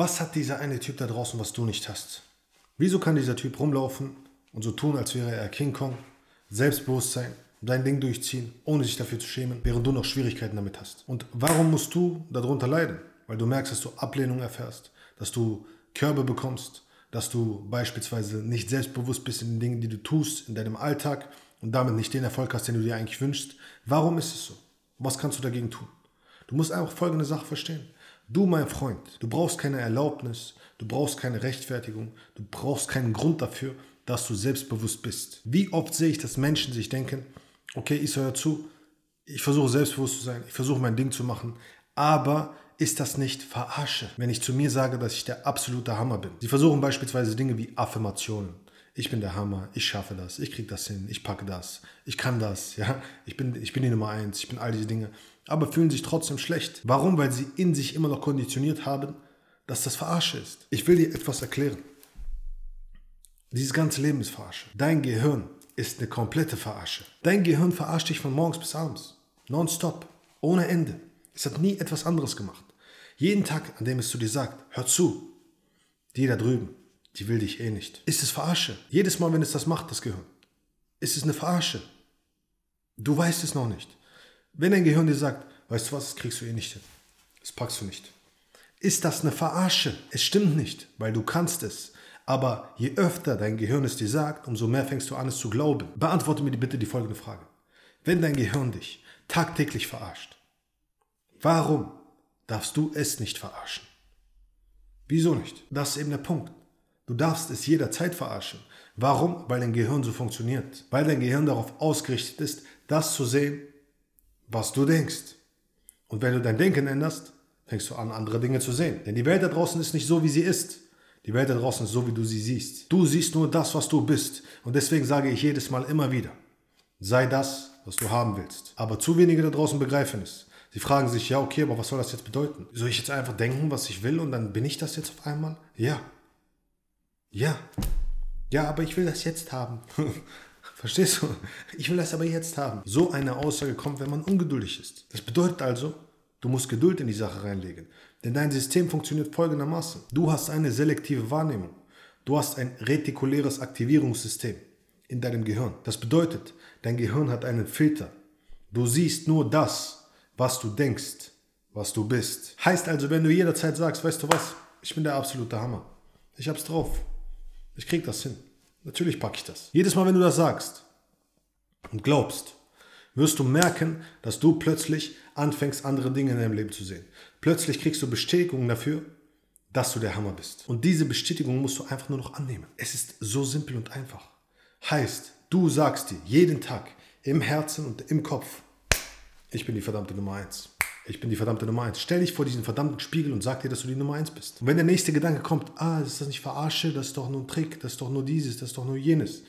Was hat dieser eine Typ da draußen, was du nicht hast? Wieso kann dieser Typ rumlaufen und so tun, als wäre er King Kong, Selbstbewusstsein, dein Ding durchziehen, ohne sich dafür zu schämen, während du noch Schwierigkeiten damit hast? Und warum musst du darunter leiden? Weil du merkst, dass du Ablehnung erfährst, dass du Körbe bekommst, dass du beispielsweise nicht selbstbewusst bist in den Dingen, die du tust, in deinem Alltag und damit nicht den Erfolg hast, den du dir eigentlich wünschst. Warum ist es so? Was kannst du dagegen tun? Du musst einfach folgende Sache verstehen. Du, mein Freund, du brauchst keine Erlaubnis, du brauchst keine Rechtfertigung, du brauchst keinen Grund dafür, dass du selbstbewusst bist. Wie oft sehe ich, dass Menschen sich denken, okay, ich höre zu, ich versuche selbstbewusst zu sein, ich versuche mein Ding zu machen, aber ist das nicht Verarsche, wenn ich zu mir sage, dass ich der absolute Hammer bin? Sie versuchen beispielsweise Dinge wie Affirmationen. Ich bin der Hammer, ich schaffe das, ich kriege das hin, ich packe das, ich kann das, ja, ich bin, ich bin die Nummer eins, ich bin all diese Dinge, aber fühlen sich trotzdem schlecht. Warum? Weil sie in sich immer noch konditioniert haben, dass das Verarsche ist. Ich will dir etwas erklären. Dieses ganze Leben ist Verarsche. Dein Gehirn ist eine komplette Verarsche. Dein Gehirn verarscht dich von morgens bis abends. Nonstop. Ohne Ende. Es hat nie etwas anderes gemacht. Jeden Tag, an dem es zu dir sagt, hör zu, die da drüben, die will dich eh nicht. Ist es Verarsche? Jedes Mal, wenn es das macht, das Gehirn, ist es eine Verarsche. Du weißt es noch nicht. Wenn dein Gehirn dir sagt, weißt du was, das kriegst du eh nicht hin. Das packst du nicht. Ist das eine Verarsche? Es stimmt nicht, weil du kannst es. Aber je öfter dein Gehirn es dir sagt, umso mehr fängst du an, es zu glauben. Beantworte mir bitte die folgende Frage. Wenn dein Gehirn dich tagtäglich verarscht, warum darfst du es nicht verarschen. Wieso nicht? Das ist eben der Punkt. Du darfst es jederzeit verarschen. Warum? Weil dein Gehirn so funktioniert. Weil dein Gehirn darauf ausgerichtet ist, das zu sehen, was du denkst. Und wenn du dein Denken änderst, fängst du an, andere Dinge zu sehen. Denn die Welt da draußen ist nicht so, wie sie ist. Die Welt da draußen ist so, wie du sie siehst. Du siehst nur das, was du bist. Und deswegen sage ich jedes Mal immer wieder, sei das, was du haben willst. Aber zu wenige da draußen begreifen es. Sie fragen sich, ja, okay, aber was soll das jetzt bedeuten? Soll ich jetzt einfach denken, was ich will und dann bin ich das jetzt auf einmal? Ja. Ja. Ja, aber ich will das jetzt haben. Verstehst du? Ich will das aber jetzt haben. So eine Aussage kommt, wenn man ungeduldig ist. Das bedeutet also, du musst Geduld in die Sache reinlegen. Denn dein System funktioniert folgendermaßen. Du hast eine selektive Wahrnehmung. Du hast ein retikuläres Aktivierungssystem in deinem Gehirn. Das bedeutet, dein Gehirn hat einen Filter. Du siehst nur das, was du denkst, was du bist. Heißt also, wenn du jederzeit sagst, weißt du was, ich bin der absolute Hammer. Ich hab's drauf. Ich krieg das hin. Natürlich packe ich das. Jedes Mal, wenn du das sagst und glaubst, wirst du merken, dass du plötzlich anfängst, andere Dinge in deinem Leben zu sehen. Plötzlich kriegst du Bestätigung dafür, dass du der Hammer bist. Und diese Bestätigung musst du einfach nur noch annehmen. Es ist so simpel und einfach. Heißt, du sagst dir jeden Tag im Herzen und im Kopf, ich bin die verdammte Nummer eins. Ich bin die verdammte Nummer eins. Stell dich vor diesen verdammten Spiegel und sag dir, dass du die Nummer eins bist. Und wenn der nächste Gedanke kommt, ah, ist das nicht Verarsche, das ist doch nur ein Trick, das ist doch nur dieses, das ist doch nur jenes,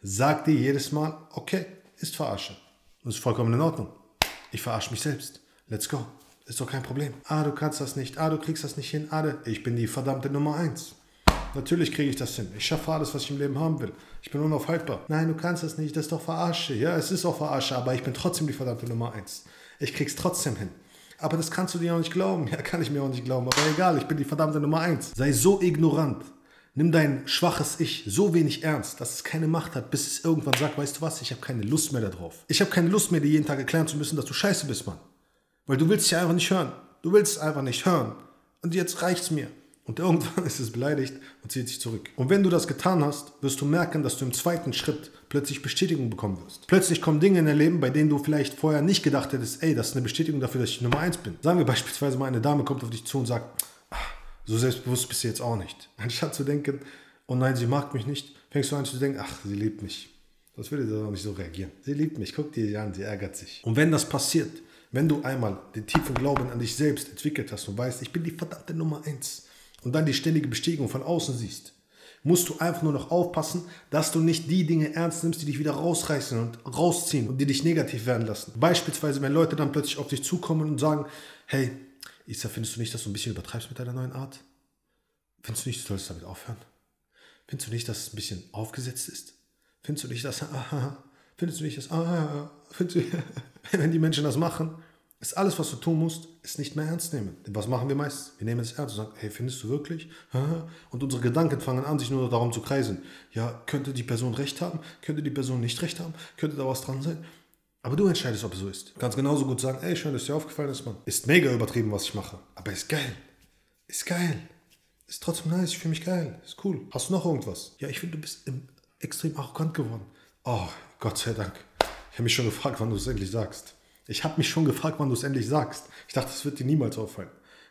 sag dir jedes Mal, okay, ist Verarsche. Das ist vollkommen in Ordnung. Ich verarsche mich selbst. Let's go. Ist doch kein Problem. Ah, du kannst das nicht. Ah, du kriegst das nicht hin. Ah, ich bin die verdammte Nummer eins. Natürlich kriege ich das hin. Ich schaffe alles, was ich im Leben haben will. Ich bin unaufhaltbar. Nein, du kannst das nicht. Das ist doch Verarsche. Ja, es ist auch Verarsche, aber ich bin trotzdem die verdammte Nummer eins. Ich krieg's trotzdem hin. Aber das kannst du dir auch nicht glauben. Ja, kann ich mir auch nicht glauben. Aber egal, ich bin die verdammte Nummer eins. Sei so ignorant. Nimm dein schwaches Ich so wenig ernst, dass es keine Macht hat, bis es irgendwann sagt, weißt du was, ich habe keine Lust mehr darauf. Ich habe keine Lust mehr, dir jeden Tag erklären zu müssen, dass du scheiße bist, Mann. Weil du willst ja einfach nicht hören. Du willst es einfach nicht hören. Und jetzt reicht's mir. Und irgendwann ist es beleidigt und zieht sich zurück. Und wenn du das getan hast, wirst du merken, dass du im zweiten Schritt plötzlich Bestätigung bekommen wirst. Plötzlich kommen Dinge in dein Leben, bei denen du vielleicht vorher nicht gedacht hättest, ey, das ist eine Bestätigung dafür, dass ich Nummer eins bin. Sagen wir beispielsweise mal, eine Dame kommt auf dich zu und sagt, so selbstbewusst bist du jetzt auch nicht. Anstatt zu denken, oh nein, sie mag mich nicht, fängst du an zu denken, ach, sie liebt mich. Das würde doch nicht so reagieren. Sie liebt mich, guck dir an, sie ärgert sich. Und wenn das passiert, wenn du einmal den tiefen Glauben an dich selbst entwickelt hast und weißt, ich bin die verdammte Nummer eins, und dann die ständige Bestätigung von außen siehst, musst du einfach nur noch aufpassen, dass du nicht die Dinge ernst nimmst, die dich wieder rausreißen und rausziehen und die dich negativ werden lassen. Beispielsweise, wenn Leute dann plötzlich auf dich zukommen und sagen, hey, Isa, findest du nicht, dass du ein bisschen übertreibst mit deiner neuen Art? Findest du nicht, du solltest damit aufhören? Findest du nicht, dass es ein bisschen aufgesetzt ist? Findest du nicht, dass, ah, findest du nicht, dass, ah, findest du, wenn die Menschen das machen, ist alles, was du tun musst, ist nicht mehr ernst nehmen. Denn was machen wir meist? Wir nehmen es ernst und sagen, hey, findest du wirklich? Und unsere Gedanken fangen an, sich nur darum zu kreisen. Ja, könnte die Person recht haben? Könnte die Person nicht recht haben? Könnte da was dran sein? Aber du entscheidest, ob es so ist. Du kannst genauso gut sagen, ey, schön, dass dir aufgefallen ist, Mann. Ist mega übertrieben, was ich mache. Aber ist geil. Ist geil. Ist trotzdem nice, ich fühle mich geil. Ist cool. Hast du noch irgendwas? Ja, ich finde, du bist extrem arrogant geworden. Oh, Gott sei Dank. Ich habe mich schon gefragt, wann du es endlich sagst. Ich habe mich schon gefragt, wann du es endlich sagst. Ich dachte, es wird dir niemals auffallen.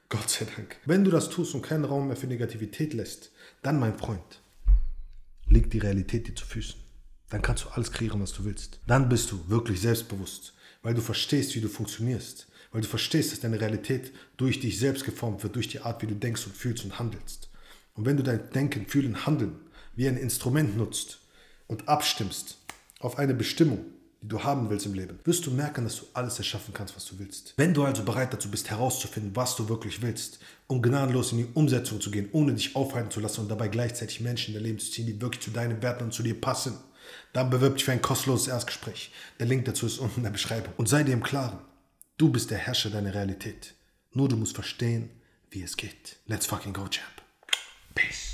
Gott sei Dank. Wenn du das tust und keinen Raum mehr für Negativität lässt, dann, mein Freund, liegt die Realität dir zu Füßen. Dann kannst du alles kreieren, was du willst. Dann bist du wirklich selbstbewusst, weil du verstehst, wie du funktionierst. Weil du verstehst, dass deine Realität durch dich selbst geformt wird, durch die Art, wie du denkst und fühlst und handelst. Und wenn du dein Denken, Fühlen, Handeln wie ein Instrument nutzt und abstimmst auf eine Bestimmung, die du haben willst im Leben, wirst du merken, dass du alles erschaffen kannst, was du willst. Wenn du also bereit dazu bist, herauszufinden, was du wirklich willst, um gnadenlos in die Umsetzung zu gehen, ohne dich aufhalten zu lassen und dabei gleichzeitig Menschen in dein Leben zu ziehen, die wirklich zu deinen Werten und zu dir passen, dann bewirb dich für ein kostenloses Erstgespräch. Der Link dazu ist unten in der Beschreibung. Und sei dir im Klaren, du bist der Herrscher deiner Realität. Nur du musst verstehen, wie es geht. Let's fucking go, Champ. Peace.